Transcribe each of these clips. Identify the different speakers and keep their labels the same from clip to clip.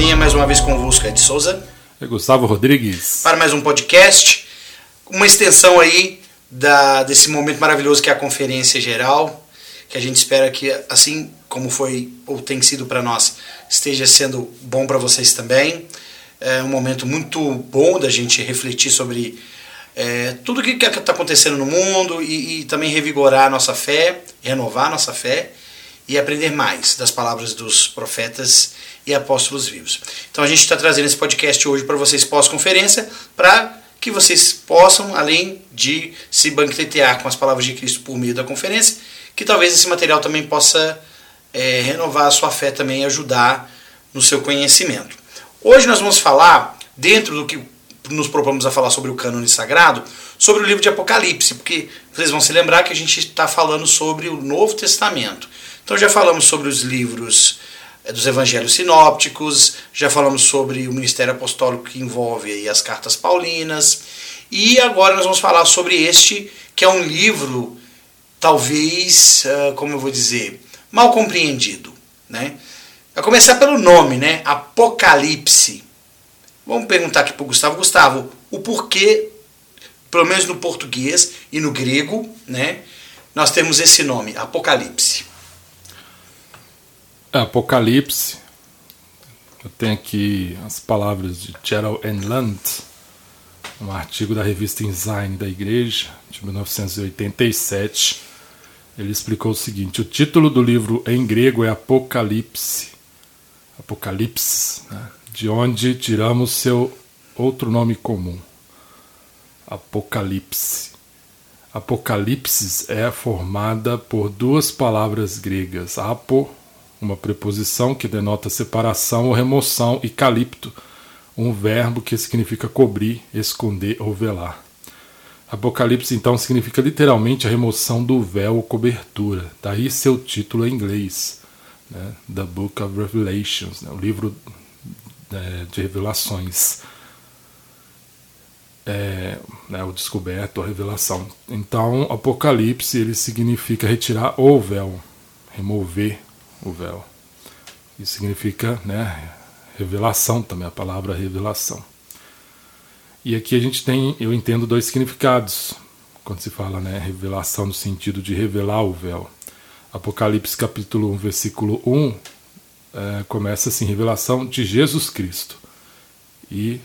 Speaker 1: linha mais uma vez convosco, Ed Souza.
Speaker 2: É Gustavo Rodrigues.
Speaker 1: Para mais um podcast, uma extensão aí da, desse momento maravilhoso que é a Conferência Geral, que a gente espera que, assim como foi ou tem sido para nós, esteja sendo bom para vocês também. É um momento muito bom da gente refletir sobre é, tudo o que está acontecendo no mundo e, e também revigorar a nossa fé, renovar a nossa fé e aprender mais das palavras dos profetas e apóstolos vivos. Então a gente está trazendo esse podcast hoje para vocês pós-conferência, para que vocês possam, além de se banquetear com as palavras de Cristo por meio da conferência, que talvez esse material também possa é, renovar a sua fé também e ajudar no seu conhecimento. Hoje nós vamos falar, dentro do que nos propomos a falar sobre o cânone sagrado, sobre o livro de Apocalipse, porque vocês vão se lembrar que a gente está falando sobre o Novo Testamento. Então já falamos sobre os livros dos evangelhos sinópticos, já falamos sobre o ministério apostólico que envolve aí as cartas paulinas, e agora nós vamos falar sobre este, que é um livro, talvez, eh, como eu vou dizer, mal compreendido. Né? A começar pelo nome, né? Apocalipse. Vamos perguntar aqui para o Gustavo. Gustavo, o porquê, pelo menos no português e no grego, né? Nós temos esse nome, Apocalipse.
Speaker 2: Apocalipse. Eu tenho aqui as palavras de Gerald N. Land, um artigo da revista Ensign da Igreja, de 1987. Ele explicou o seguinte: o título do livro em grego é Apocalipse. Apocalipse, né? de onde tiramos seu outro nome comum. Apocalipse. Apocalipse é formada por duas palavras gregas, apo uma preposição que denota separação ou remoção, e calipto, um verbo que significa cobrir, esconder ou velar. Apocalipse então significa literalmente a remoção do véu ou cobertura, daí seu título em inglês, né? The Book of Revelations, né? o livro é, de revelações, é, né? o descoberto, a revelação. Então, Apocalipse ele significa retirar o véu, remover o véu. Isso significa né, revelação também, a palavra revelação. E aqui a gente tem, eu entendo, dois significados quando se fala né, revelação no sentido de revelar o véu. Apocalipse capítulo 1, versículo 1 é, começa assim: revelação de Jesus Cristo. E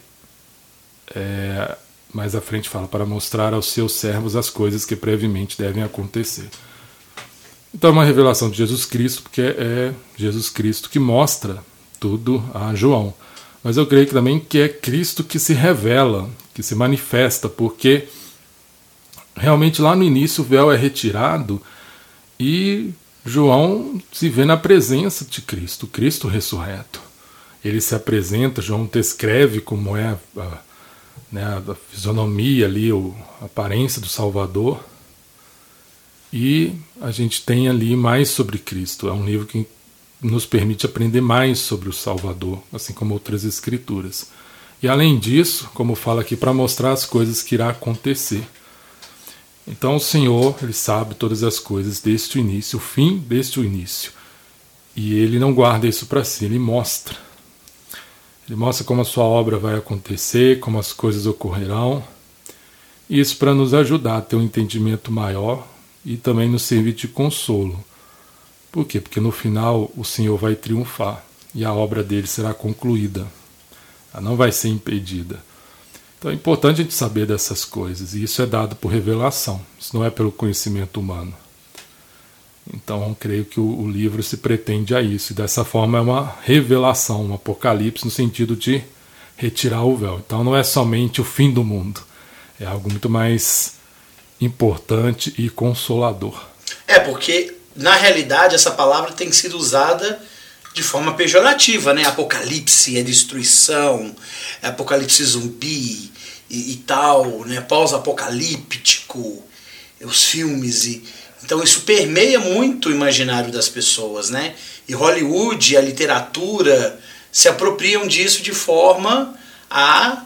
Speaker 2: é, mais à frente fala: para mostrar aos seus servos as coisas que previamente devem acontecer. Então é uma revelação de Jesus Cristo, porque é Jesus Cristo que mostra tudo a João. Mas eu creio que também que é Cristo que se revela, que se manifesta, porque realmente lá no início o véu é retirado e João se vê na presença de Cristo, Cristo ressurreto. Ele se apresenta, João descreve como é a, né, a fisionomia ali, a aparência do Salvador. E a gente tem ali mais sobre Cristo. É um livro que nos permite aprender mais sobre o Salvador, assim como outras escrituras. E além disso, como fala aqui, para mostrar as coisas que irá acontecer. Então o Senhor, ele sabe todas as coisas desde o início, o fim desde o início. E ele não guarda isso para si, ele mostra. Ele mostra como a sua obra vai acontecer, como as coisas ocorrerão. Isso para nos ajudar a ter um entendimento maior e também nos servir de consolo. Por quê? Porque no final o Senhor vai triunfar e a obra dele será concluída. Ela não vai ser impedida. Então é importante a gente saber dessas coisas, e isso é dado por revelação, isso não é pelo conhecimento humano. Então creio que o, o livro se pretende a isso, e dessa forma é uma revelação, um apocalipse no sentido de retirar o véu. Então não é somente o fim do mundo, é algo muito mais importante e consolador.
Speaker 1: É, porque na realidade essa palavra tem sido usada de forma pejorativa, né? Apocalipse é destruição, é apocalipse zumbi e, e tal, né? Pós-apocalíptico, os filmes e então isso permeia muito o imaginário das pessoas, né? E Hollywood, a literatura se apropriam disso de forma a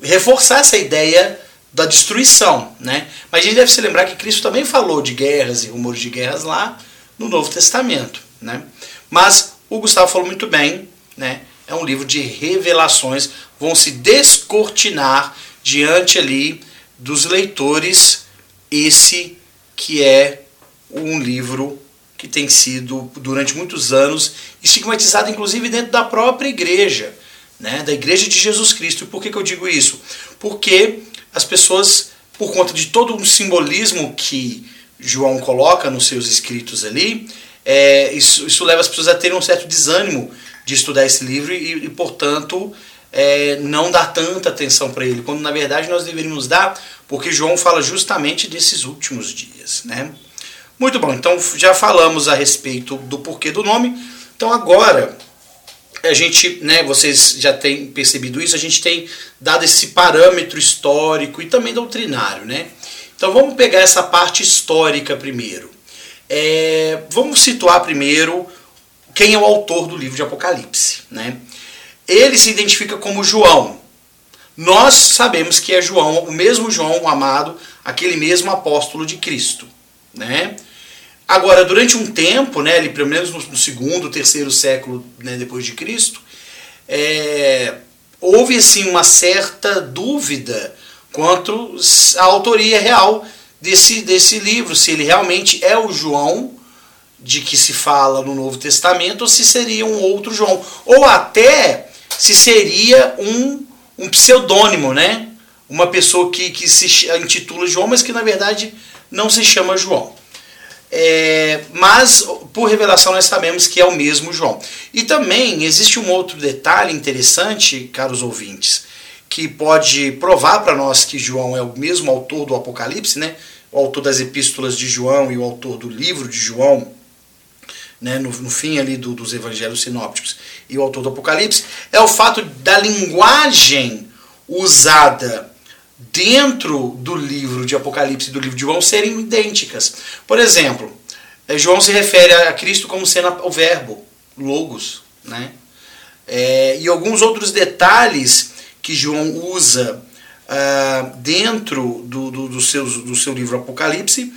Speaker 1: reforçar essa ideia da destruição, né? Mas a gente deve se lembrar que Cristo também falou de guerras e rumores de guerras lá no Novo Testamento, né? Mas o Gustavo falou muito bem, né? é um livro de revelações, vão se descortinar diante ali dos leitores esse que é um livro que tem sido durante muitos anos estigmatizado inclusive dentro da própria igreja, né, da igreja de Jesus Cristo. Por que, que eu digo isso? Porque as pessoas, por conta de todo um simbolismo que João coloca nos seus escritos ali, é, isso, isso leva as pessoas a terem um certo desânimo de estudar esse livro e, e portanto, é, não dar tanta atenção para ele, quando na verdade nós deveríamos dar, porque João fala justamente desses últimos dias. Né? Muito bom, então já falamos a respeito do porquê do nome, então agora a gente, né, vocês já têm percebido isso, a gente tem dado esse parâmetro histórico e também doutrinário. Né? Então vamos pegar essa parte histórica primeiro. É, vamos situar primeiro quem é o autor do livro de Apocalipse. Né? Ele se identifica como João. Nós sabemos que é João, o mesmo João amado, aquele mesmo apóstolo de Cristo. Né? Agora, durante um tempo, né, ali, pelo menos no segundo, terceiro século né, depois de Cristo, é, houve assim, uma certa dúvida quanto à autoria real desse, desse livro, se ele realmente é o João de que se fala no Novo Testamento ou se seria um outro João. Ou até se seria um, um pseudônimo, né? Uma pessoa que, que se intitula João, mas que na verdade não se chama João. É, mas por revelação nós sabemos que é o mesmo João. E também existe um outro detalhe interessante, caros ouvintes, que pode provar para nós que João é o mesmo autor do Apocalipse, né? o autor das epístolas de João e o autor do livro de João, né, no, no fim ali do, dos evangelhos sinópticos e o autor do Apocalipse, é o fato da linguagem usada dentro do livro de Apocalipse e do livro de João serem idênticas. Por exemplo, eh, João se refere a Cristo como sendo o verbo, logos, né? É, e alguns outros detalhes que João usa uh, dentro do, do, do, seus, do seu livro Apocalipse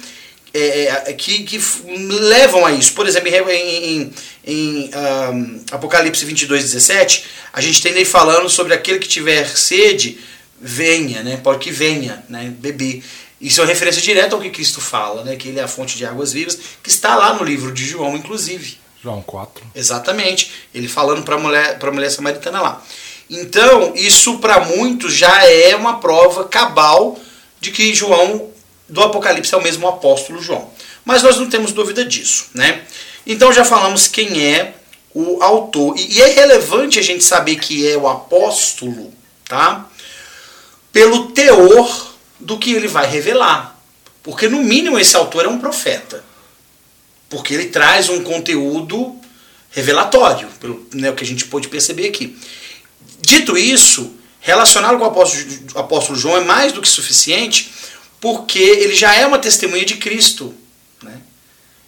Speaker 1: é, que, que levam a isso. Por exemplo, em, em, em um, Apocalipse 22, 17, a gente tem aí falando sobre aquele que tiver sede, venha, né? pode que venha, né? beber. Isso é uma referência direta ao que Cristo fala, né? que ele é a fonte de águas vivas, que está lá no livro de João, inclusive.
Speaker 2: João 4.
Speaker 1: Exatamente. Ele falando para a mulher, a mulher samaritana lá. Então, isso para muitos já é uma prova cabal de que João do Apocalipse é o mesmo apóstolo João. Mas nós não temos dúvida disso, né? Então já falamos quem é o autor. E é relevante a gente saber que é o apóstolo, tá? Pelo teor do que ele vai revelar. Porque no mínimo esse autor é um profeta. Porque ele traz um conteúdo revelatório, pelo né, o que a gente pôde perceber aqui. Dito isso, relacionado com o apóstolo, apóstolo João é mais do que suficiente porque ele já é uma testemunha de Cristo. Né?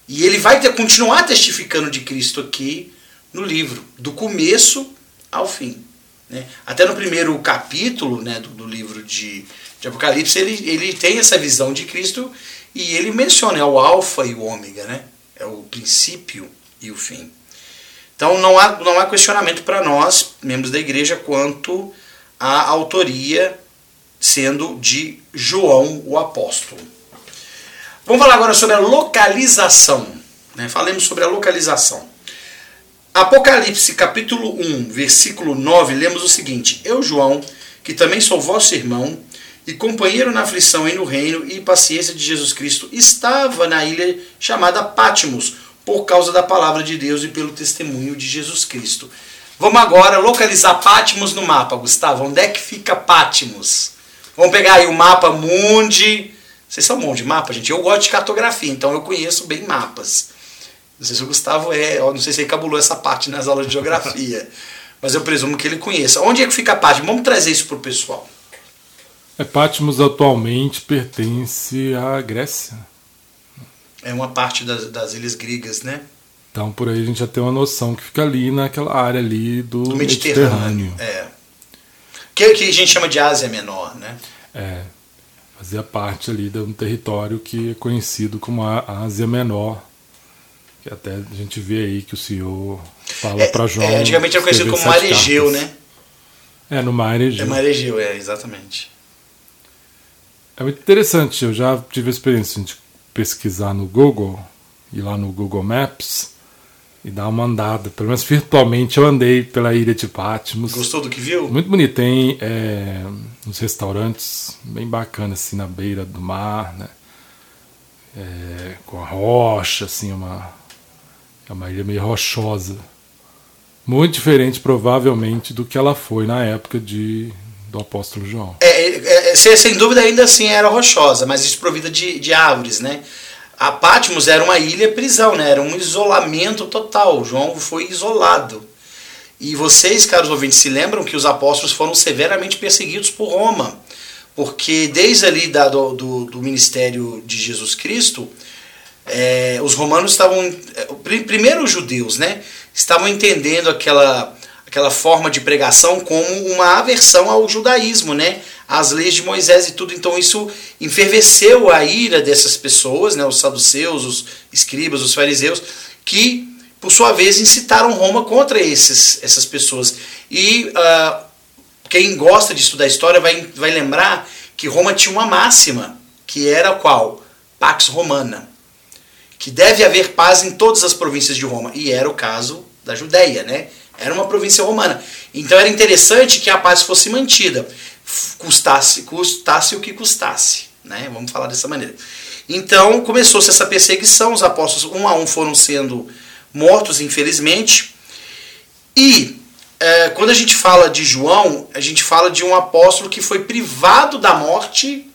Speaker 1: E ele vai ter, continuar testificando de Cristo aqui no livro, do começo ao fim. Né? Até no primeiro capítulo né, do, do livro de, de Apocalipse, ele, ele tem essa visão de Cristo e ele menciona, é o alfa e o ômega, né? é o princípio e o fim. Então não há, não há questionamento para nós, membros da igreja, quanto à autoria sendo de João o apóstolo. Vamos falar agora sobre a localização. Né? Falemos sobre a localização. Apocalipse capítulo 1, versículo 9, lemos o seguinte: Eu, João, que também sou vosso irmão e companheiro na aflição e no reino e paciência de Jesus Cristo, estava na ilha chamada Pátimos, por causa da palavra de Deus e pelo testemunho de Jesus Cristo. Vamos agora localizar Pátimos no mapa, Gustavo. Onde é que fica Pátimos? Vamos pegar aí o mapa Mundi. Vocês são bons de mapa, gente? Eu gosto de cartografia, então eu conheço bem mapas. Não sei se o Gustavo é, não sei se ele cabulou essa parte nas aulas de geografia, mas eu presumo que ele conheça. Onde é que fica Patmos? Vamos trazer isso para o pessoal.
Speaker 2: É, Patmos atualmente pertence à Grécia.
Speaker 1: É uma parte das, das ilhas gregas, né?
Speaker 2: Então por aí a gente já tem uma noção que fica ali naquela área ali do, do Mediterrâneo. Mediterrâneo.
Speaker 1: É. Que, que a gente chama de Ásia Menor, né?
Speaker 2: É, fazia parte ali de um território que é conhecido como a Ásia Menor, Que até a gente vê aí que o Senhor fala
Speaker 1: É,
Speaker 2: para João.
Speaker 1: é, antigamente era conhecido como Maregeu, né?
Speaker 2: É, no Mar Egeu.
Speaker 1: É Maregeu, é, exatamente.
Speaker 2: É muito interessante, eu já tive a experiência de pesquisar no Google, ir lá no Google Maps e dar uma andada. Pelo menos virtualmente eu andei pela ilha de Patmos.
Speaker 1: Gostou do que viu?
Speaker 2: Muito bonito, tem é, uns restaurantes bem bacanas assim na beira do mar, né? É, com a rocha, assim, uma, é uma ilha meio rochosa. Muito diferente, provavelmente, do que ela foi na época de, do apóstolo João.
Speaker 1: É, é, é, sem, sem dúvida ainda assim era rochosa, mas desprovida de, de árvores, né? A Patmos era uma ilha prisão, né? Era um isolamento total. João foi isolado. E vocês, caros ouvintes, se lembram que os apóstolos foram severamente perseguidos por Roma. Porque desde ali da, do, do, do ministério de Jesus Cristo, é, os romanos estavam. pri- Primeiro os judeus, né? Estavam entendendo aquela, aquela forma de pregação como uma aversão ao judaísmo, né? Às leis de Moisés e tudo. Então isso enferveceu a ira dessas pessoas, né? Os saduceus, os escribas, os fariseus, que por sua vez incitaram Roma contra esses, essas pessoas. E ah, quem gosta de estudar história vai, vai lembrar que Roma tinha uma máxima, que era qual? Pax Romana. Que deve haver paz em todas as províncias de Roma. E era o caso da Judéia, né? Era uma província romana. Então era interessante que a paz fosse mantida, custasse, custasse o que custasse, né? Vamos falar dessa maneira. Então começou-se essa perseguição, os apóstolos um a um foram sendo mortos, infelizmente. E é, quando a gente fala de João, a gente fala de um apóstolo que foi privado da morte,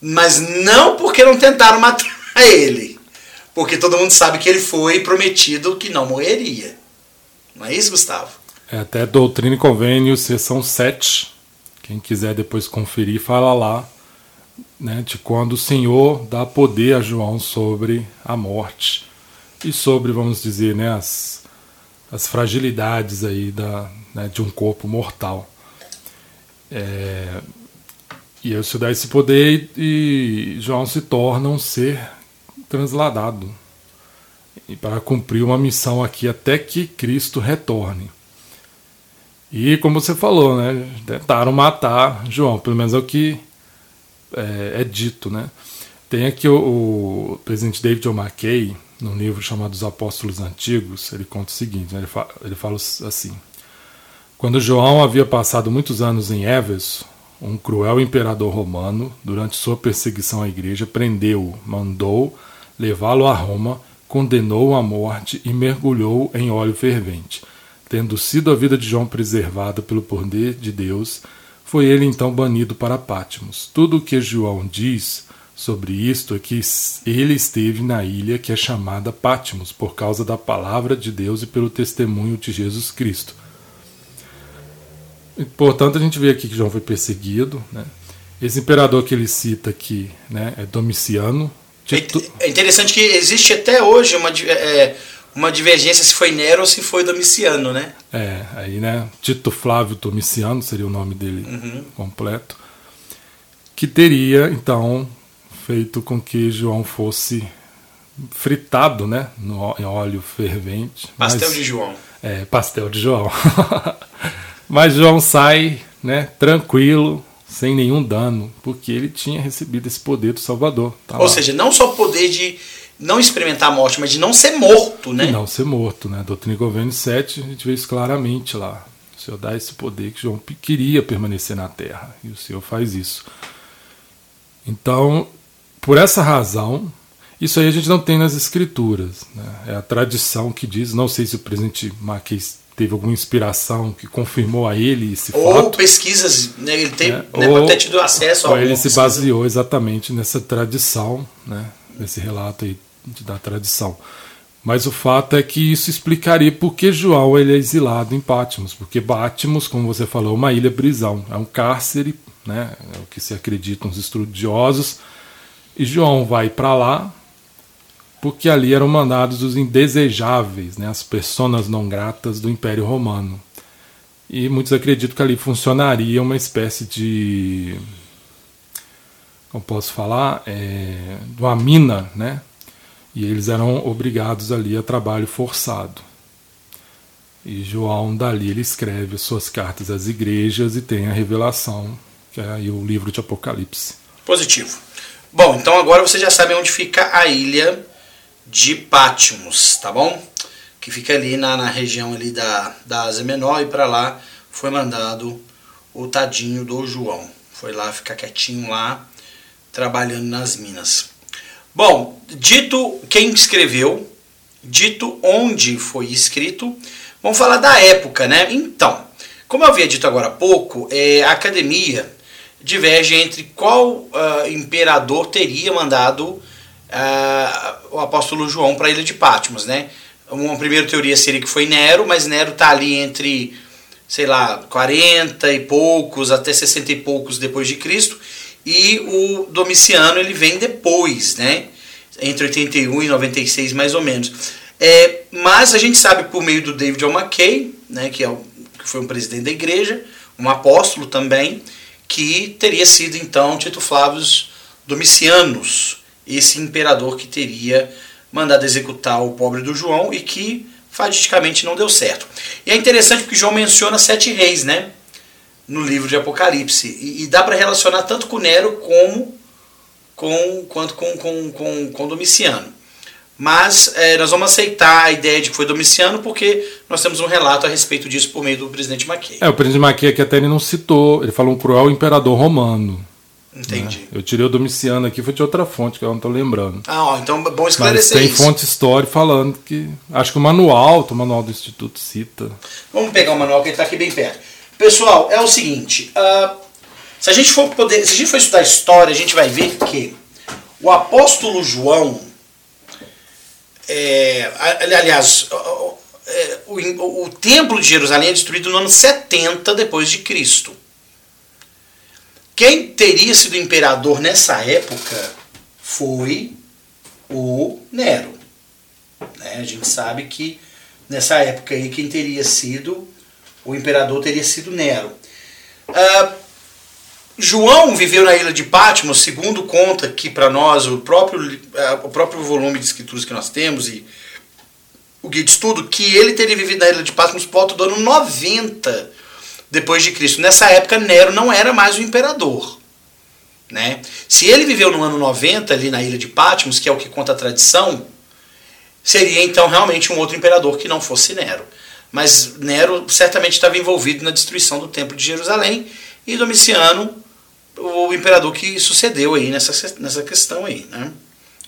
Speaker 1: mas não porque não tentaram matar ele. Porque todo mundo sabe que ele foi prometido que não morreria. Não é isso, Gustavo?
Speaker 2: É até Doutrina e Convênio, sessão 7. Quem quiser depois conferir, fala lá né, de quando o Senhor dá poder a João sobre a morte e sobre, vamos dizer, né, as, as fragilidades aí da, né, de um corpo mortal. É, e eu se dá esse poder e João se torna um ser transladado para cumprir uma missão aqui até que Cristo retorne. E como você falou, né, tentaram matar João, pelo menos é o que é, é dito, né. Tem aqui o, o presidente David O. McKay, num livro chamado Os Apóstolos Antigos, ele conta o seguinte, né, ele, fa ele fala assim, quando João havia passado muitos anos em Éfeso, um cruel imperador romano, durante sua perseguição à igreja, prendeu-o, mandou levá-lo a Roma, condenou-o à morte e mergulhou em óleo fervente. Tendo sido a vida de João preservada pelo poder de Deus, foi ele então banido para Pátimos. Tudo o que João diz sobre isto é que ele esteve na ilha que é chamada Pátimos, por causa da palavra de Deus e pelo testemunho de Jesus Cristo. E, portanto, a gente vê aqui que João foi perseguido. Né? Esse imperador que ele cita aqui né, é Domiciano. Tito...
Speaker 1: É interessante que existe até hoje uma, é, uma divergência se foi Nero ou se foi Domiciano, né?
Speaker 2: É, aí, né? Tito Flávio Domiciano seria o nome dele uhum. completo. Que teria, então, feito com que João fosse fritado, né? No, em óleo fervente.
Speaker 1: Pastel
Speaker 2: mas,
Speaker 1: de João.
Speaker 2: É, pastel de João. mas João sai, né? Tranquilo, sem nenhum dano, porque ele tinha recebido esse poder do Salvador.
Speaker 1: Tá Ou lá. seja, não só o poder de não experimentar a morte, mas de não ser morto, né?
Speaker 2: E não ser morto, né? Doutrina e Governo 7, a gente vê isso claramente lá. O Senhor dá esse poder que João queria permanecer na terra, e o Senhor faz isso. Então, por essa razão, isso aí a gente não tem nas escrituras. Né? É a tradição que diz, não sei se o presidente Marquês teve alguma inspiração que confirmou a ele esse
Speaker 1: ou
Speaker 2: fato.
Speaker 1: Ou pesquisas, né? ele tem, é, né? ou, pode ter tido acesso a
Speaker 2: ou ele se pesquisa. baseou exatamente nessa tradição, né? nesse relato aí da tradição. Mas o fato é que isso explicaria por que João ele é exilado em Pátimos, porque Pátimos, como você falou, é uma ilha prisão, é um cárcere, né? é o que se acreditam os estudiosos, e João vai para lá porque ali eram mandados os indesejáveis, né, as personas não gratas do Império Romano. E muitos acreditam que ali funcionaria uma espécie de. Como posso falar? É, uma mina, né? E eles eram obrigados ali a trabalho forçado. E João dali ele escreve suas cartas às igrejas e tem a revelação, que é aí o livro de Apocalipse.
Speaker 1: Positivo. Bom, então agora você já sabe onde fica a ilha de Patmos, tá bom? Que fica ali na, na região ali da, da Ásia Menor e para lá foi mandado o tadinho do João. Foi lá ficar quietinho lá, trabalhando nas minas. Bom, dito quem escreveu, dito onde foi escrito, vamos falar da época, né? Então, como eu havia dito agora há pouco, é, a academia diverge entre qual uh, imperador teria mandado uh, o apóstolo João para a ilha de Patmos, né? Uma primeira teoria seria que foi Nero, mas Nero está ali entre, sei lá, 40 e poucos até 60 e poucos depois de Cristo, e o Domiciano ele vem depois, né? Entre 81 e 96 mais ou menos. É, mas a gente sabe por meio do David O. McKay, né, que, é o, que foi um presidente da igreja, um apóstolo também, que teria sido então Tito Flávio Domicianus, esse imperador que teria mandado executar o pobre do João e que fadisticamente não deu certo. E é interessante porque João menciona sete reis, né? no livro de Apocalipse. E, e dá para relacionar tanto com Nero como com, quanto com, com, com, com Domiciano. Mas é, nós vamos aceitar a ideia de que foi Domiciano porque nós temos um relato a respeito disso por meio do presidente Maquia.
Speaker 2: É, o presidente Maquia que até ele não citou, ele falou um cruel imperador romano.
Speaker 1: Entendi. Né?
Speaker 2: Eu tirei o Domiciano aqui, foi de outra fonte que eu não estou lembrando.
Speaker 1: Ah, ó, então é bom esclarecer
Speaker 2: Mas tem isso. fonte histórica falando que. Acho que o manual, o manual do Instituto cita.
Speaker 1: Vamos pegar o manual que está aqui bem perto. Pessoal, é o seguinte: uh, se a gente for poder, se a gente for estudar história, a gente vai ver que o apóstolo João, é, aliás, é, o, o, o, templo de Jerusalém é destruído no ano 70 depois de Cristo. Quem teria sido imperador nessa época foi o Nero. Né? A gente sabe que nessa época aí quem teria sido o imperador teria sido Nero. Uh, João viveu na ilha de Patmos, segundo conta que para nós o próprio, uh, o próprio volume de escrituras que nós temos e o guia de estudo, que ele teria vivido na ilha de Patmos por volta do ano 90 depois de Cristo. Nessa época Nero não era mais o imperador. Né? Se ele viveu no ano 90 ali na ilha de Patmos, que é o que conta a tradição, seria então realmente um outro imperador que não fosse Nero. Mas Nero certamente estava envolvido na destruição do Templo de Jerusalém e Domiciano, o imperador que sucedeu aí nessa, nessa questão aí. Né?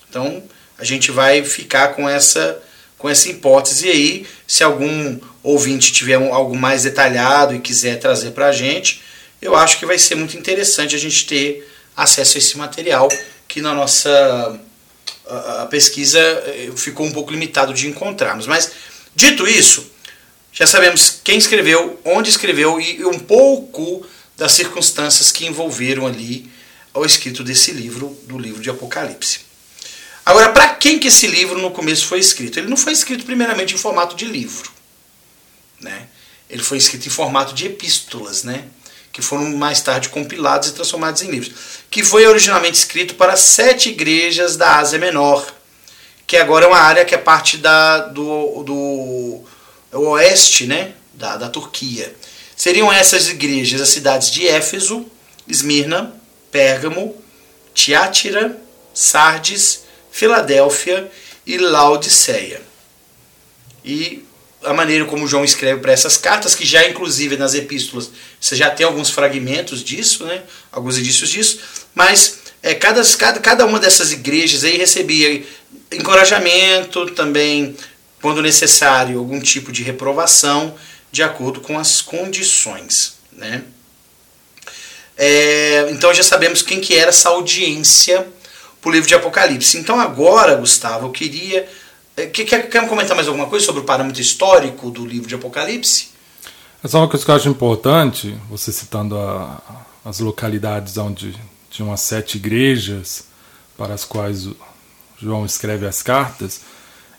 Speaker 1: Então a gente vai ficar com essa, com essa hipótese aí. Se algum ouvinte tiver algo mais detalhado e quiser trazer para a gente, eu acho que vai ser muito interessante a gente ter acesso a esse material que na nossa a pesquisa eh, ficou um pouco limitado de encontrarmos. Mas dito isso, já sabemos quem escreveu, onde escreveu e um pouco das circunstâncias que envolveram ali o escrito desse livro, do livro de Apocalipse. Agora, para quem que esse livro no começo foi escrito? Ele não foi escrito primeiramente em formato de livro, né? Ele foi escrito em formato de epístolas, né? Que foram mais tarde compilados e transformados em livros. Que foi originalmente escrito para sete igrejas da Ásia Menor, que agora é uma área que é parte da, do, do o oeste né, da, da Turquia. Seriam essas igrejas as cidades de Éfeso, Esmirna, Pérgamo, Tiátira, Sardes, Filadélfia e Laodiceia. E a maneira como João escreve para essas cartas, que já inclusive nas epístolas você já tem alguns fragmentos disso, né? alguns indícios disso, mas é, cada, cada, cada uma dessas igrejas aí recebia encorajamento, também quando necessário, algum tipo de reprovação de acordo com as condições. Né? É, então já sabemos quem que era essa audiência para o livro de Apocalipse. Então agora, Gustavo, eu queria... É, quer, quer comentar mais alguma coisa sobre o parâmetro histórico do livro de Apocalipse?
Speaker 2: É uma coisa que eu acho importante, você citando a, as localidades onde tinham as sete igrejas para as quais João escreve as cartas,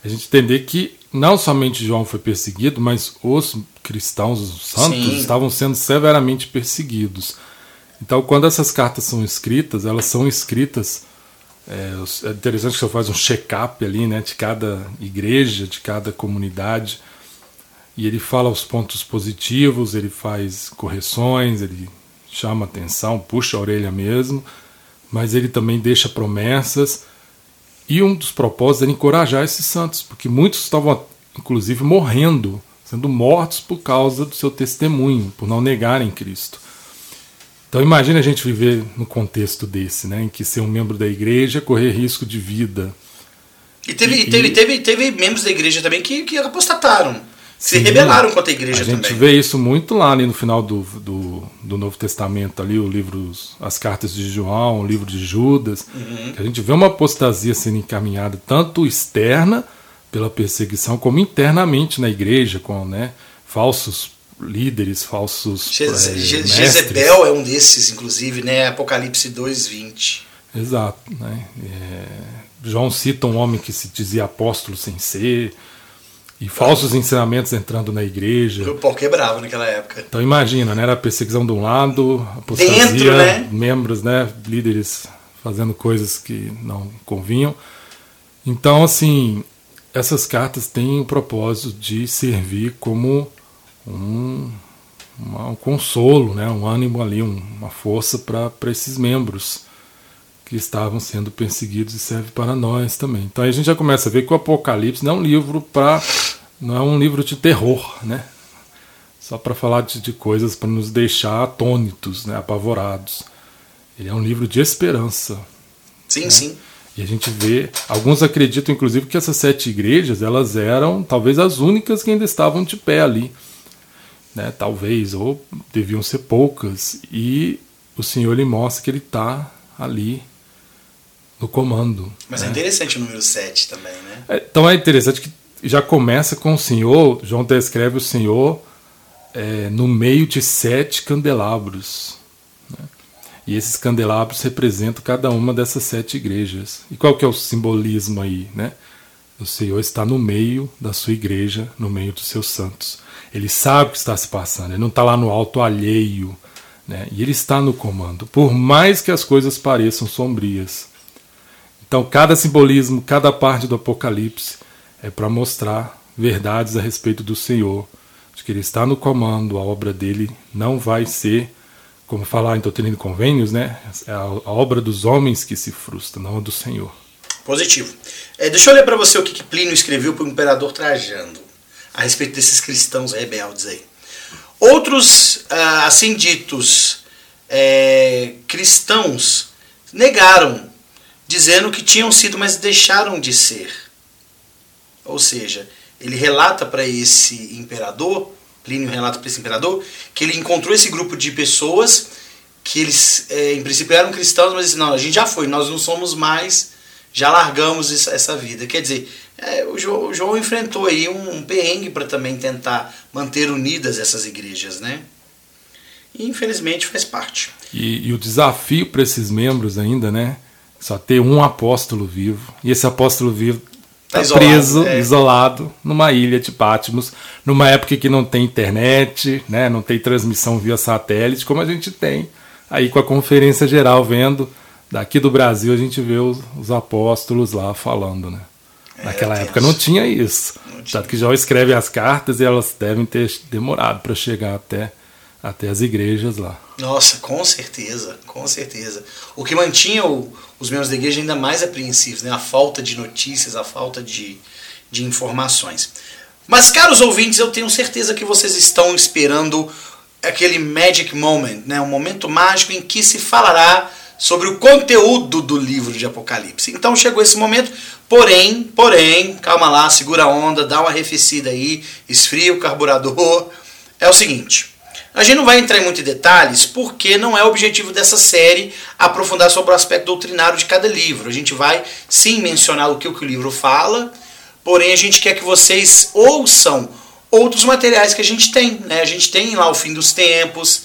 Speaker 2: a gente entender que não somente João foi perseguido, mas os cristãos, os santos, Sim. estavam sendo severamente perseguidos. Então, quando essas cartas são escritas, elas são escritas É, é interessante que senhor faz um check-up ali, né, de cada igreja, de cada comunidade, e ele fala os pontos positivos, ele faz correções, ele chama atenção, puxa a orelha mesmo, mas ele também deixa promessas. E um dos propósitos era encorajar esses santos, porque muitos estavam, inclusive, morrendo, sendo mortos por causa do seu testemunho, por não negarem Cristo. Então imagine a gente viver no contexto desse, né, em que ser um membro da igreja correr risco de vida.
Speaker 1: E teve, e, teve, teve, teve membros da igreja também que, que apostataram, se rebelaram contra a igreja
Speaker 2: também. A gente
Speaker 1: também.
Speaker 2: vê isso muito lá ali no final do, do, do, Novo Testamento, ali o livro, as cartas de João, o livro de Judas, uhum. a gente vê uma apostasia sendo encaminhada tanto externa pela perseguição como internamente na igreja, com né, falsos líderes, falsos. Je
Speaker 1: é, Jezebel é um desses, inclusive, né? Apocalipse 2:20.
Speaker 2: Exato, né? É, João cita um homem que se dizia apóstolo sem ser e falsos ensinamentos entrando na igreja.
Speaker 1: O pau quebrava naquela época.
Speaker 2: Então imagina, né? Era perseguição de um lado, apostasia, Dentro, né? membros, né? Líderes fazendo coisas que não convinham. Então, assim, essas cartas têm o propósito de servir como um, uma, um consolo, né, um ânimo ali, um, uma força para esses membros que estavam sendo perseguidos e serve para nós também. Então a gente já começa a ver que o Apocalipse não é um livro para não é um livro de terror, né? Só para falar de, de coisas para nos deixar atônitos, né, apavorados. Ele é um livro de esperança.
Speaker 1: Sim, né? sim.
Speaker 2: E a gente vê, alguns acreditam inclusive que essas sete igrejas, elas eram talvez as únicas que ainda estavam de pé ali né, talvez, ou deviam ser poucas, e o Senhor lhe mostra que ele está ali no comando.
Speaker 1: Mas é né? é interessante o número 7 também, né?
Speaker 2: É, então é interessante que já começa com o Senhor, João descreve o Senhor é, no meio de sete candelabros. Né? E esses candelabros representam cada uma dessas sete igrejas. E qual que é o simbolismo aí? Né? O Senhor está no meio da sua igreja, no meio dos seus santos. Ele sabe o que está se passando, ele não está lá no alto alheio, né? e ele está no comando, por mais que as coisas pareçam sombrias. Então, cada simbolismo, cada parte do Apocalipse é para mostrar verdades a respeito do Senhor, de que ele está no comando, a obra dele não vai ser, como falar em Doutrina e Convênios, né? É a obra dos homens que se frustra, não a do Senhor.
Speaker 1: Positivo. É, deixa eu ler para você o que, Plínio escreveu para o imperador Trajano a respeito desses cristãos rebeldes aí. Outros, ah, assim ditos, é, cristãos negaram, dizendo que tinham sido, mas deixaram de ser. Ou seja, ele relata para esse imperador, Plínio relata para esse imperador, que ele encontrou esse grupo de pessoas que eles, é, em princípio, eram cristãos, mas não, a gente já foi, nós não somos mais, já largamos essa vida. Quer dizer, é, o, João, o, João, enfrentou aí um, um perrengue para também tentar manter unidas essas igrejas, né? E infelizmente faz parte.
Speaker 2: E, e o desafio para esses membros ainda, né? Só ter um apóstolo vivo. E esse apóstolo vivo está tá preso, é. isolado, numa ilha de Patmos, numa época que não tem internet, né? Não tem transmissão via satélite, como a gente tem aí com a conferência geral vendo. Daqui do Brasil a gente vê os, os apóstolos lá falando, né? É, Naquela época não tinha isso. Não tinha. Tanto que João escreve as cartas e elas devem ter demorado para chegar até, até as igrejas lá.
Speaker 1: Nossa, com certeza, com certeza. O que mantinha o, os membros da igreja ainda mais apreensivos, né? a falta de notícias, a falta de, de informações. Mas, caros ouvintes, eu tenho certeza que vocês estão esperando aquele magic moment, né? um momento mágico em que se falará sobre o conteúdo do livro de Apocalipse. Então chegou esse momento, porém, porém, calma lá, segura a onda, dá uma arrefecida aí, esfria o carburador. É o seguinte, a gente não vai entrar em muitos detalhes porque não é o objetivo dessa série aprofundar sobre o aspecto doutrinário de cada livro. A gente vai sim mencionar o que o, livro fala, porém a gente quer que vocês ouçam outros materiais que a gente tem. Né? A gente tem lá o Fim dos Tempos,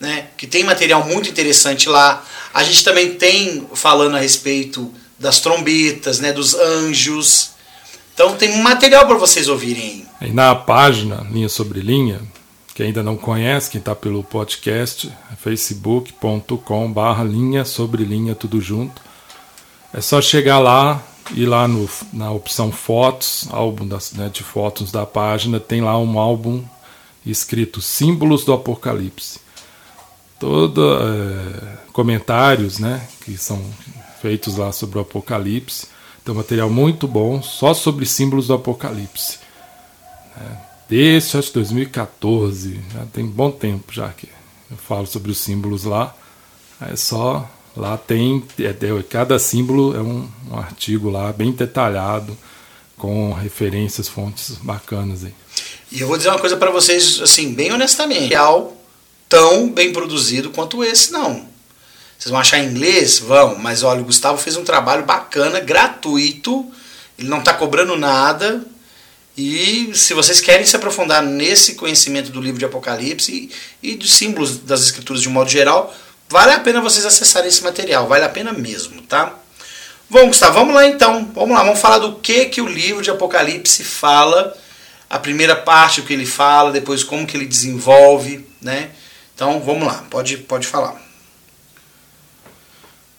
Speaker 1: né? que tem material muito interessante lá. A gente também tem falando a respeito das trombetas, né, dos anjos. Então tem material para vocês ouvirem.
Speaker 2: E na página Linha Sobre Linha, que ainda não conhece, quem está pelo podcast, é facebook.com barra linha sobre linha tudo junto. É só chegar lá e lá no, na opção fotos, álbum das, né, de fotos da página, tem lá um álbum escrito Símbolos do Apocalipse. Todo é, comentários, né, que são feitos lá sobre o Apocalipse. Tem um material muito bom só sobre símbolos do Apocalipse. Né? Desde acho 2014, já tem bom tempo já que eu falo sobre os símbolos lá. É só lá tem é, é, cada símbolo é um, um, artigo lá bem detalhado com referências, fontes bacanas aí.
Speaker 1: E eu vou dizer uma coisa para vocês assim bem honestamente, tão bem produzido quanto esse não. Vocês vão achar em inglês? Vão, mas olha, o Gustavo fez um trabalho bacana, gratuito, ele não está cobrando nada. E se vocês querem se aprofundar nesse conhecimento do livro de Apocalipse e, e dos símbolos das escrituras de um modo geral, vale a pena vocês acessarem esse material, vale a pena mesmo, tá? Bom, Gustavo, vamos lá então. Vamos lá, vamos falar do que que o livro de Apocalipse fala. A primeira parte, o que ele fala, depois como que ele desenvolve, né? Então, vamos lá, pode, pode falar.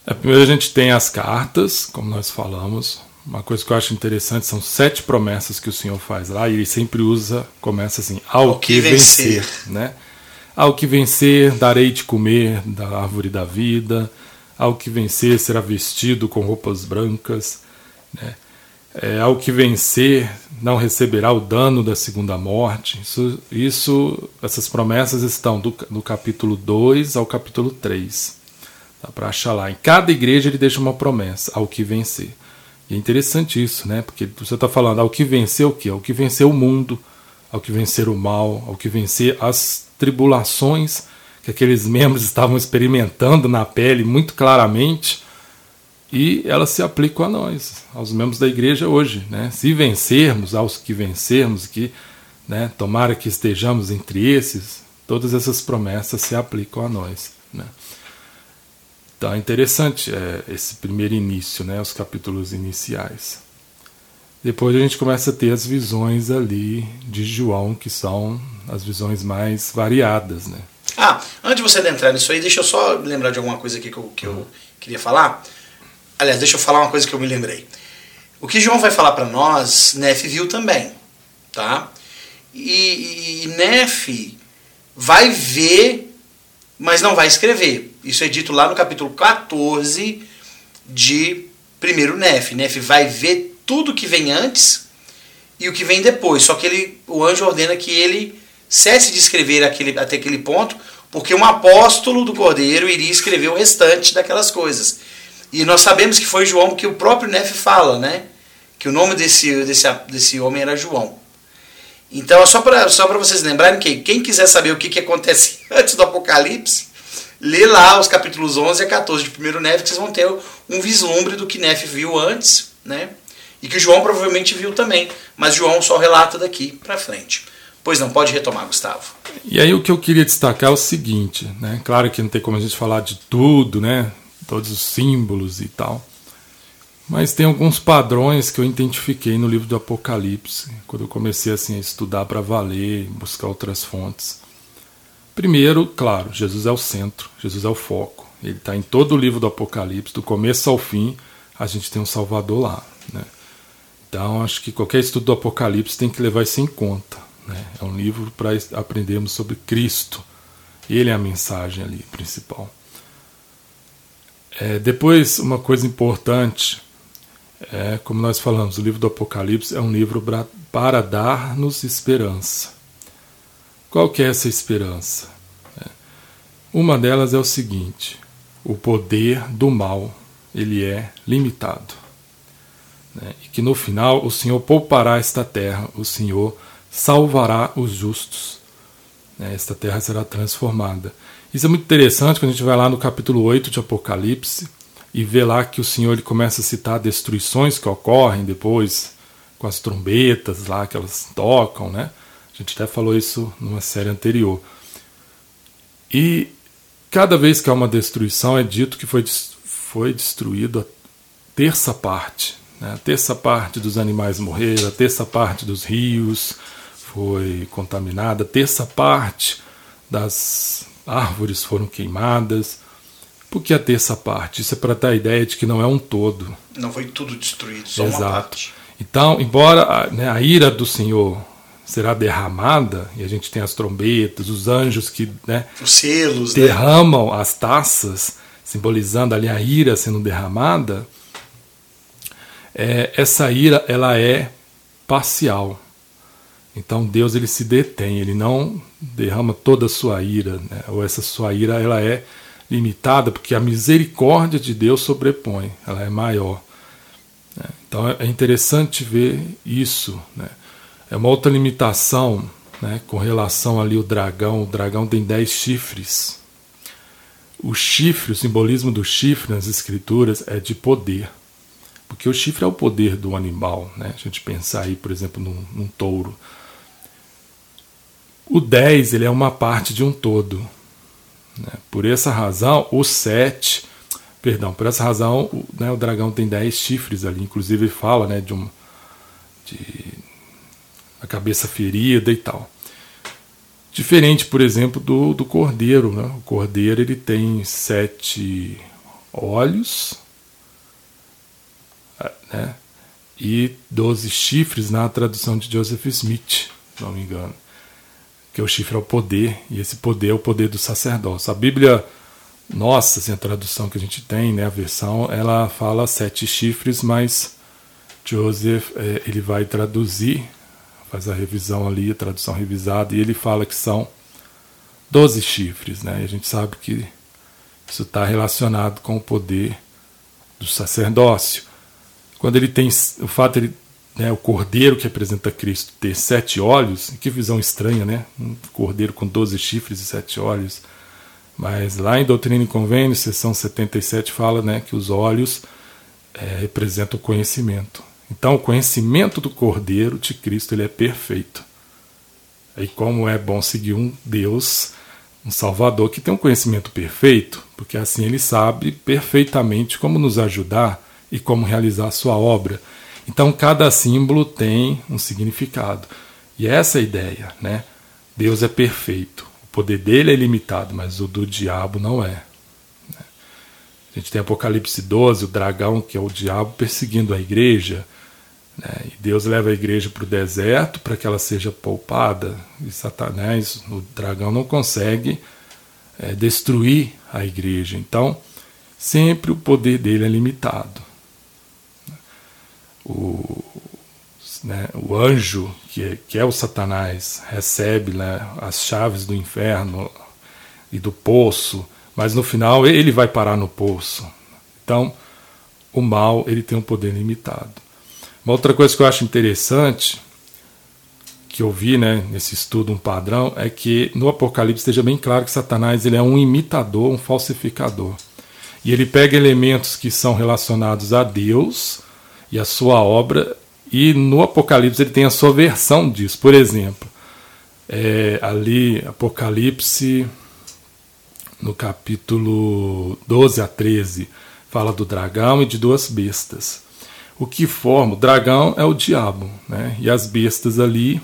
Speaker 2: É, primeiro a gente tem as cartas, como nós falamos. Uma coisa que eu acho interessante são sete promessas que o Senhor faz lá, e ele sempre usa, começa assim, ao, ao que, que vencer. vencer, né? Ao que vencer, darei de comer da árvore da vida, ao que vencer será vestido com roupas brancas, né? É, ao que vencer não receberá o dano da segunda morte. Isso, isso essas promessas estão do, do capítulo 2 ao capítulo 3. Dá para achar lá. Em cada igreja ele deixa uma promessa ao que vencer. E é interessante isso, né? Porque você está falando ao que vencer o quê? Ao que vencer o mundo, ao que vencer o mal, ao que vencer as tribulações que aqueles membros estavam experimentando na pele muito claramente. E elas se aplicam a nós, aos membros da igreja hoje. Né? Se vencermos, aos que vencermos, que né, tomara que estejamos entre esses, todas essas promessas se aplicam a nós. Né? Então é interessante é, esse primeiro início, né, os capítulos iniciais. Depois a gente começa a ter as visões ali de João, que são as visões mais variadas. Né?
Speaker 1: Ah, antes de você entrar nisso aí, deixa eu só lembrar de alguma coisa aqui que eu, que eu queria falar. Aliás, deixa eu falar uma coisa que eu me lembrei. O que João vai falar para nós, Nef viu também. Tá? E, e Nef vai ver, mas não vai escrever. Isso é dito lá no capítulo 14 de primeiro Nef. Nef vai ver tudo que vem antes e o que vem depois. Só que ele, o anjo ordena que ele cesse de escrever aquele, até aquele ponto, porque um apóstolo do Cordeiro iria escrever o restante daquelas coisas. E nós sabemos que foi João que o próprio Nef fala, né? Que o nome desse, desse, desse homem era João. Então, só para só vocês lembrarem que quem quiser saber o que, que acontece antes do Apocalipse, lê lá os capítulos 11 a 14 de 1 Nef, que vocês vão ter um vislumbre do que Nef viu antes, né? E que João provavelmente viu também, mas João só relata daqui para frente. Pois não, pode retomar, Gustavo.
Speaker 2: E aí o que eu queria destacar é o seguinte, né? Claro que não tem como a gente falar de tudo, né? Todos os símbolos e tal. Mas tem alguns padrões que eu identifiquei no livro do Apocalipse, quando eu comecei assim a estudar para valer, buscar outras fontes. Primeiro, claro, Jesus é o centro, Jesus é o foco. Ele está em todo o livro do Apocalipse, do começo ao fim, a gente tem um Salvador lá. Né? Então, acho que qualquer estudo do Apocalipse tem que levar isso em conta. Né? É um livro para aprendermos sobre Cristo. Ele é a mensagem ali principal. É, depois, uma coisa importante, é, como nós falamos, o livro do Apocalipse é um livro pra, para dar-nos esperança. Qual que é essa esperança? É, uma delas é o seguinte: o poder do mal ele é limitado, né? e que no final o Senhor poupará esta terra, o Senhor salvará os justos, né? esta terra será transformada. Isso é muito interessante quando a gente vai lá no capítulo 8 de Apocalipse e vê lá que o Senhor ele começa a citar destruições que ocorrem depois com as trombetas lá que elas tocam, né? A gente até falou isso numa série anterior. E cada vez que há uma destruição é dito que foi, foi destruído a terça parte. Né? A terça parte dos animais morreram, a terça parte dos rios foi contaminada, a terça parte das árvores foram queimadas, Por que a terça parte? Isso é para dar a ideia de que não é um todo.
Speaker 1: Não foi tudo destruído, só
Speaker 2: Exato.
Speaker 1: uma parte.
Speaker 2: Então, embora né, a ira do Senhor será derramada, e a gente tem as trombetas, os anjos que né,
Speaker 1: Os selos, né?
Speaker 2: derramam as taças, simbolizando ali a ira sendo derramada, é, essa ira ela é parcial. Então Deus ele se detém, ele não derrama toda a sua ira, né? ou essa sua ira ela é limitada porque a misericórdia de Deus sobrepõe, ela é maior. né? Então é interessante ver isso. Né? É uma outra limitação né, com relação ali o dragão. O dragão tem dez chifres. O chifre, o simbolismo do chifre nas escrituras é de poder. Porque o chifre é o poder do animal. Né? A gente pensar aí, por exemplo, num, num touro. O 10 ele é uma parte de um todo. né? Por essa razão, o 7, perdão, por essa razão, o, né, o dragão tem 10 chifres ali. Inclusive ele fala né, de um, de a cabeça ferida e tal. Diferente, por exemplo, do, do cordeiro. Né? O cordeiro ele tem sete olhos né? e doze chifres na tradução de Joseph Smith, se não me engano. Que o chifre é o poder, e esse poder é o poder do sacerdócio. A Bíblia, nossa, assim, a tradução que a gente tem, né, a versão, ela fala sete chifres, mas Joseph eh, ele vai traduzir faz a revisão ali, a tradução revisada, e ele fala que são 12 chifres, né? E a gente sabe que isso está relacionado com o poder do sacerdócio. Quando ele tem o fato ele, né, o cordeiro que representa Cristo ter sete olhos, que visão estranha, né? Um cordeiro com 12 chifres e sete olhos. Mas lá em Doutrina e Convênio, seção 77, fala né, que os olhos é, representam o conhecimento. Então, o conhecimento do Cordeiro de Cristo ele é perfeito. E como é bom seguir um Deus, um Salvador que tem um conhecimento perfeito, porque assim ele sabe perfeitamente como nos ajudar e como realizar a sua obra. Então, cada símbolo tem um significado. E essa é a ideia, né? Deus é perfeito. O poder dele é limitado, mas o do diabo não é. A gente tem Apocalipse 12, o dragão, que é o diabo, perseguindo a igreja. Né? E Deus leva a igreja para o deserto para que ela seja poupada. E Satanás, o dragão, não consegue é, destruir a igreja. Então, sempre o poder dele é limitado. O, né, o anjo, que é, que é o Satanás, recebe né, as chaves do inferno e do poço, mas no final ele vai parar no poço. Então, o mal ele tem um poder limitado. Uma outra coisa que eu acho interessante, que eu vi né, nesse estudo, um padrão, é que no Apocalipse esteja bem claro que Satanás ele é um imitador, um falsificador. E ele pega elementos que são relacionados a Deus e a sua obra, e no Apocalipse ele tem a sua versão disso. Por exemplo, é, ali, Apocalipse, no capítulo 12 a 13, fala do dragão e de duas bestas o que forma. O dragão é o diabo, né? e as bestas ali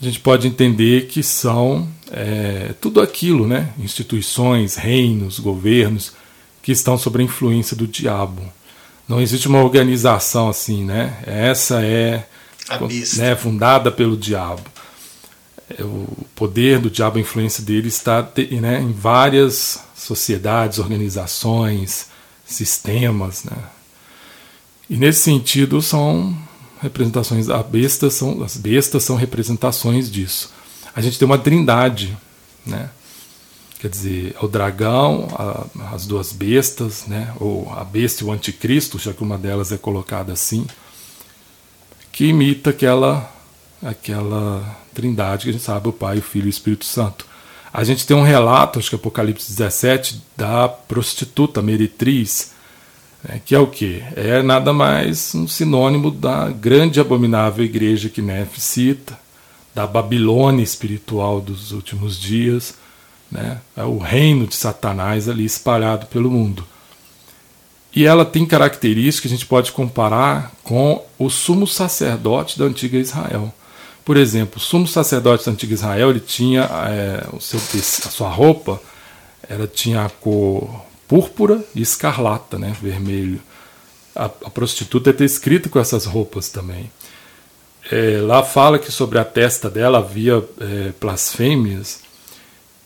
Speaker 2: a gente pode entender que são é, tudo aquilo, né? instituições, reinos, governos que estão sob a influência do diabo. Não existe uma organização assim, né? Essa é né, fundada pelo diabo. O poder do diabo, a influência dele está né, em várias sociedades, organizações, sistemas, né? E nesse sentido são representações a besta são as bestas são representações disso. A gente tem uma trindade, né? Quer dizer, o dragão, a, as duas bestas, né? Ou a besta e o anticristo, já que uma delas é colocada assim, que imita aquela aquela trindade que a gente sabe, o Pai, o Filho e o Espírito Santo. A gente tem um relato, acho que é Apocalipse 17, da prostituta meretriz, é, que é o que? É nada mais um sinônimo da grande abominável igreja que Nefe cita, da Babilônia espiritual dos últimos dias, né? é o reino de Satanás ali espalhado pelo mundo. E ela tem características que a gente pode comparar com o sumo sacerdote da antiga Israel. Por exemplo, o sumo sacerdote da antiga Israel ele tinha é, o seu, a sua roupa, ela tinha a cor púrpura e escarlata, né? vermelho. A, a prostituta ter escrito com essas roupas também. É, lá fala que sobre a testa dela havia é, blasfêmias,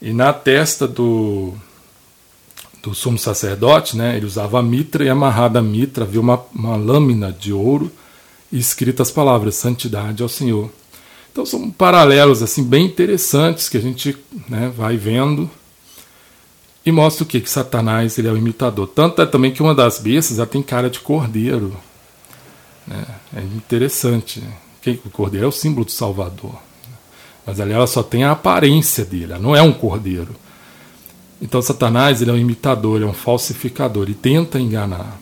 Speaker 2: e na testa do, do sumo sacerdote, né, ele usava a mitra e amarrada a mitra havia uma, uma lâmina de ouro e escritas as palavras santidade ao Senhor. Então são paralelos assim bem interessantes que a gente né, vai vendo e mostra o que que Satanás ele é o imitador. Tanto é também que uma das bestas ela tem cara de cordeiro. Né? É interessante. O cordeiro é o símbolo do Salvador. Mas ali ela só tem a aparência dele, ela não é um cordeiro. Então Satanás ele é um imitador, é um falsificador e tenta enganar.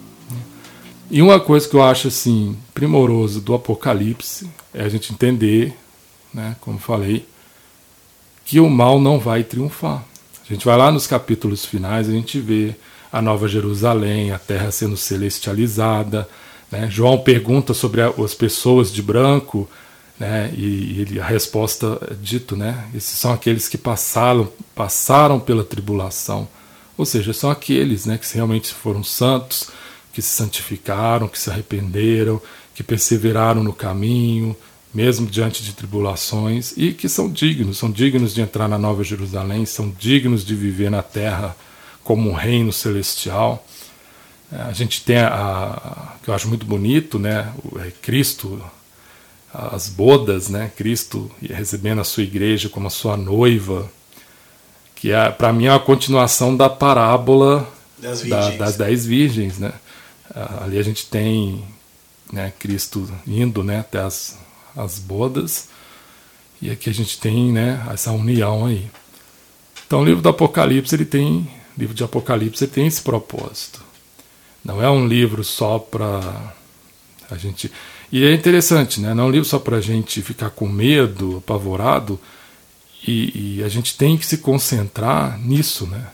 Speaker 2: E uma coisa que eu acho assim primoroso do Apocalipse é a gente entender né, como falei, que o mal não vai triunfar. A gente vai lá nos capítulos finais, a gente vê a Nova Jerusalém, a terra sendo celestializada. Né? João pergunta sobre as pessoas de branco, né? e, ele, a resposta é dito, né? esses são aqueles que passaram, passaram pela tribulação. Ou seja, são aqueles né, que realmente foram santos, que se santificaram, que se arrependeram, que perseveraram no caminho, mesmo diante de tribulações, e que são dignos, são dignos de entrar na Nova Jerusalém, são dignos de viver na terra como um reino celestial. É, a gente tem a, que eu acho muito bonito, né, é Cristo, as bodas, né, Cristo recebendo a sua igreja como a sua noiva, que é, para mim é a continuação da parábola das, da, das dez virgens, né. Ali a gente tem né, Cristo indo né, até as as bodas. E aqui a gente tem né, essa união aí. Então o livro do Apocalipse, ele tem, livro de Apocalipse, ele tem esse propósito. Não é um livro só para a gente. E é interessante, né? Não é um livro só para a gente ficar com medo, apavorado, e, e, a gente tem que se concentrar nisso, né?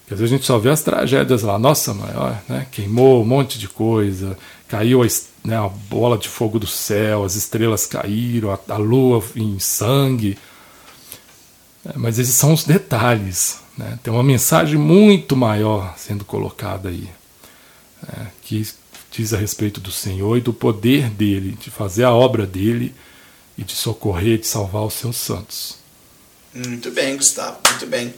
Speaker 2: Porque às vezes a gente só vê as tragédias lá, nossa, maior, né? Queimou um monte de coisa, caiu a, né, a bola de fogo do céu, as estrelas caíram, a, a lua em sangue. É, mas esses são os detalhes. Né? Tem uma mensagem muito maior sendo colocada aí, né, que diz a respeito do Senhor e do poder dele, de fazer a obra dele e de socorrer, de salvar os seus santos.
Speaker 1: Muito bem, Gustavo, muito bem.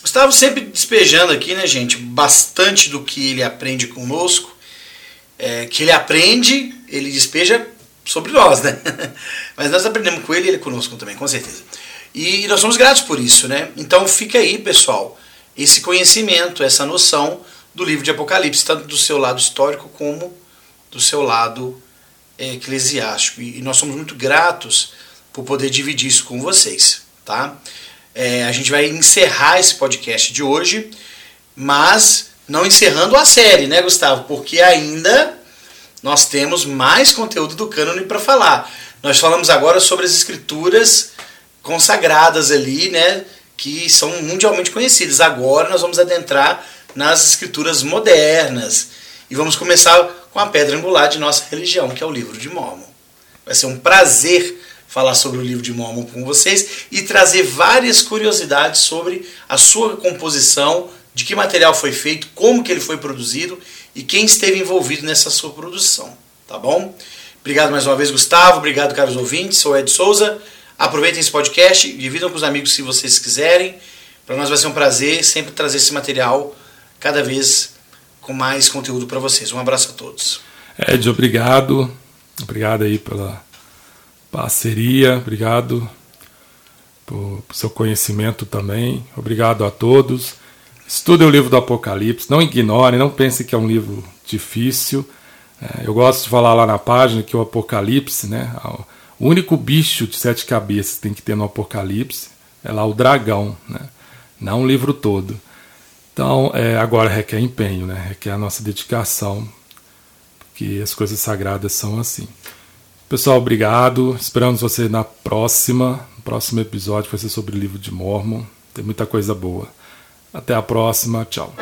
Speaker 1: Gustavo sempre despejando aqui, né, gente, bastante do que ele aprende conosco é, que ele aprende, ele despeja sobre nós, né? Mas nós aprendemos com ele e ele conosco também, com certeza. E nós somos gratos por isso, né? Então fica aí, pessoal, esse conhecimento, essa noção do livro de Apocalipse, tanto do seu lado histórico como do seu lado é, eclesiástico. E, nós somos muito gratos por poder dividir isso com vocês, tá? É, a gente vai encerrar esse podcast de hoje, mas não encerrando a série, né, Gustavo? Porque ainda nós temos mais conteúdo do cânone para falar. Nós falamos agora sobre as escrituras consagradas ali, né, que são mundialmente conhecidas. Agora nós vamos adentrar nas escrituras modernas e vamos começar com a pedra angular de nossa religião, que é o livro de Mormon. Vai ser um prazer falar sobre o livro de Mormon com vocês e trazer várias curiosidades sobre a sua composição, de que material foi feito, como que ele foi produzido e quem esteve envolvido nessa sua produção, tá bom? Obrigado mais uma vez, Gustavo. Obrigado, caros ouvintes. Sou Ed Souza. Aproveitem esse podcast, dividam com os amigos se vocês quiserem. Para nós vai ser um prazer sempre trazer esse material cada vez com mais conteúdo para vocês. Um abraço a todos.
Speaker 2: Ed, obrigado. Obrigado aí pela parceria. Obrigado por, seu conhecimento também. Obrigado a todos. Estudem o livro do Apocalipse, não ignorem, não pensem que é um livro difícil. É, eu gosto de falar lá na página que o Apocalipse, né, o único bicho de sete cabeças que tem que ter no Apocalipse é lá o dragão, né, não o livro todo. Então, é, agora requer empenho, né, requer a nossa dedicação, porque as coisas sagradas são assim. Pessoal, obrigado. Esperamos você na próxima. No próximo episódio vai ser sobre o livro de Mormon. Tem muita coisa boa. Até a próxima. Tchau.